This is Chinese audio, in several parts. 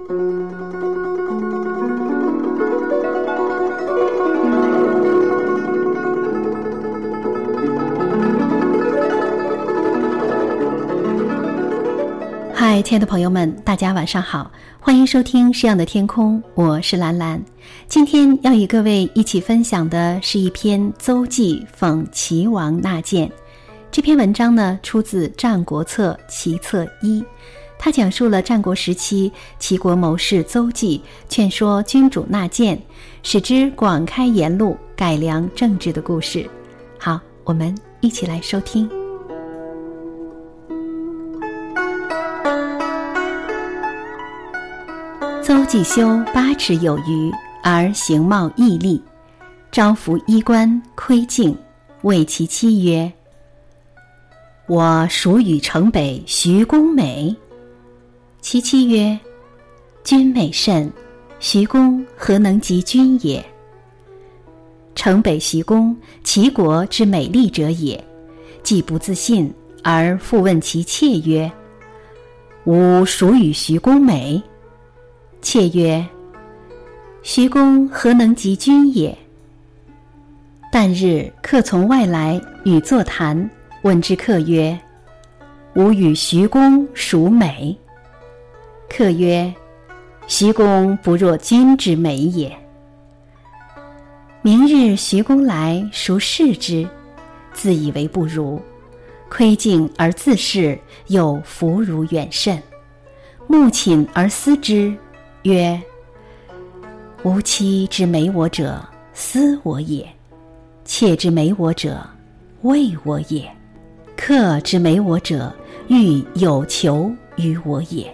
嗨，亲爱的朋友们，大家晚上好，欢迎收听《诗样的天空》，我是兰兰。今天要与各位一起分享的是一篇邹忌讽齐王纳谏。这篇文章呢，出自《战国策·齐策一》，他讲述了战国时期齐国谋士邹忌劝说君主纳谏，使之广开言路、改良政治的故事。好，我们一起来收听。邹忌修八尺有余，而形貌毅力，朝服衣冠窥镜，谓其妻曰：“我属与城北徐公美。”其妻曰：“君美甚，徐公何能及君也？”城北徐公，齐国之美丽者也。既不自信，而复问其妾曰：“吾孰与徐公美？”妾曰：“徐公何能及君也？”旦日客从外来，与坐谈，问之客曰：“吾与徐公孰美？”客曰：“徐公不若君之美也。”明日徐公来，孰视之？自以为不如，窥镜而自视，又弗如远甚。目寝而思之。曰：吾妻之美我者，思我也；妾之美我者，畏我也；客之美我者，欲有求于我也。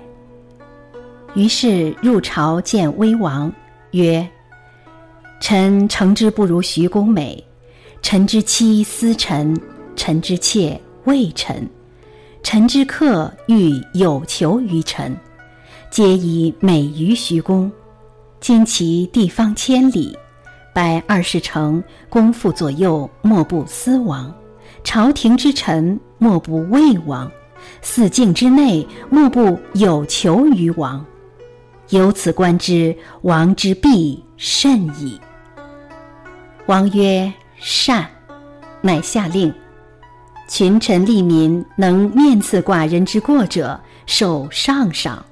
于是入朝见威王，曰：“臣诚之不如徐公美。臣之妻思臣，臣之妾畏臣，臣之客欲有求于臣。”皆以美于徐公，今其地方千里，百二十城，公妇左右莫不思王；朝廷之臣莫不畏王；四境之内莫不有求于王。由此观之，王之必甚矣。王曰：“善。”乃下令：群臣利民能面刺寡人之过者，受上赏。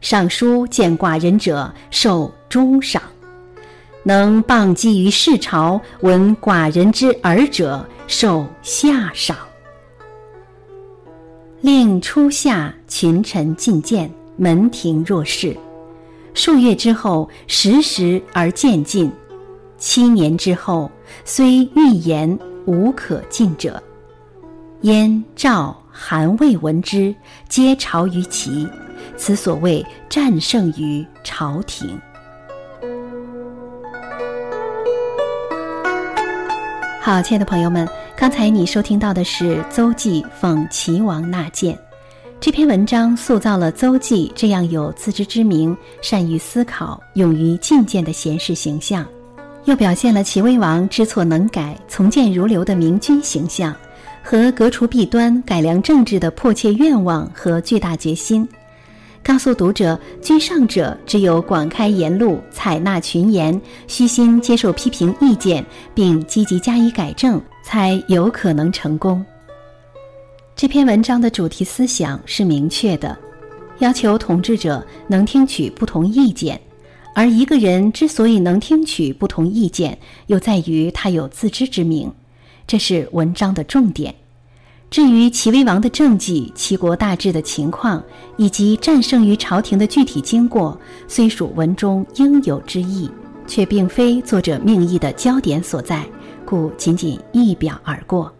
尚书见寡人者，受中赏；能谤讥于世朝，闻寡人之耳者，受下赏。令初夏，群臣进谏，门庭若市。数月之后，时时而渐进。七年之后，虽欲言，无可进者。燕、赵、韩、魏闻之，皆朝于齐。此所谓战胜于朝廷。好，亲爱的朋友们，刚才你收听到的是邹忌讽齐王纳谏。这篇文章塑造了邹忌这样有自知之明、善于思考、勇于进谏的贤士形象，又表现了齐威王知错能改、从谏如流的明君形象，和革除弊端、改良政治的迫切愿望和巨大决心。告诉读者，居上者只有广开言路，采纳群言，虚心接受批评意见，并积极加以改正，才有可能成功。这篇文章的主题思想是明确的，要求统治者能听取不同意见，而一个人之所以能听取不同意见，又在于他有自知之明，这是文章的重点。至于齐威王的政绩、齐国大致的情况以及战胜于朝廷的具体经过，虽属文中应有之意，却并非作者命意的焦点所在，故仅仅一表而过。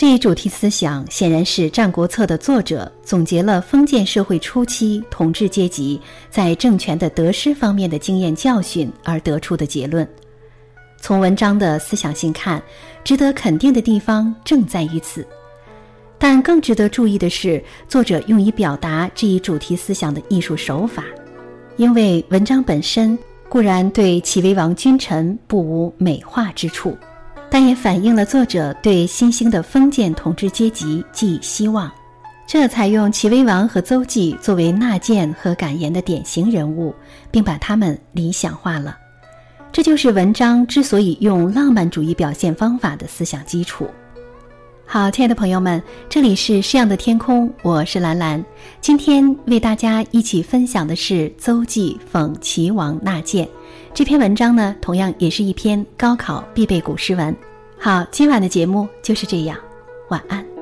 这一主题思想显然是《战国策》的作者总结了封建社会初期统治阶级在政权的得失方面的经验教训而得出的结论。从文章的思想性看，值得肯定的地方正在于此。但更值得注意的是，作者用以表达这一主题思想的艺术手法。因为文章本身固然对齐威王君臣不无美化之处，但也反映了作者对新兴的封建统治阶级寄希望。这采用齐威王和邹忌作为纳谏和感言的典型人物，并把他们理想化了。这就是文章之所以用浪漫主义表现方法的思想基础。好，亲爱的朋友们，这里是诗样的天空，我是兰兰。今天为大家一起分享的是邹忌讽齐王纳谏这篇文章呢，同样也是一篇高考必备古诗文。好，今晚的节目就是这样，晚安。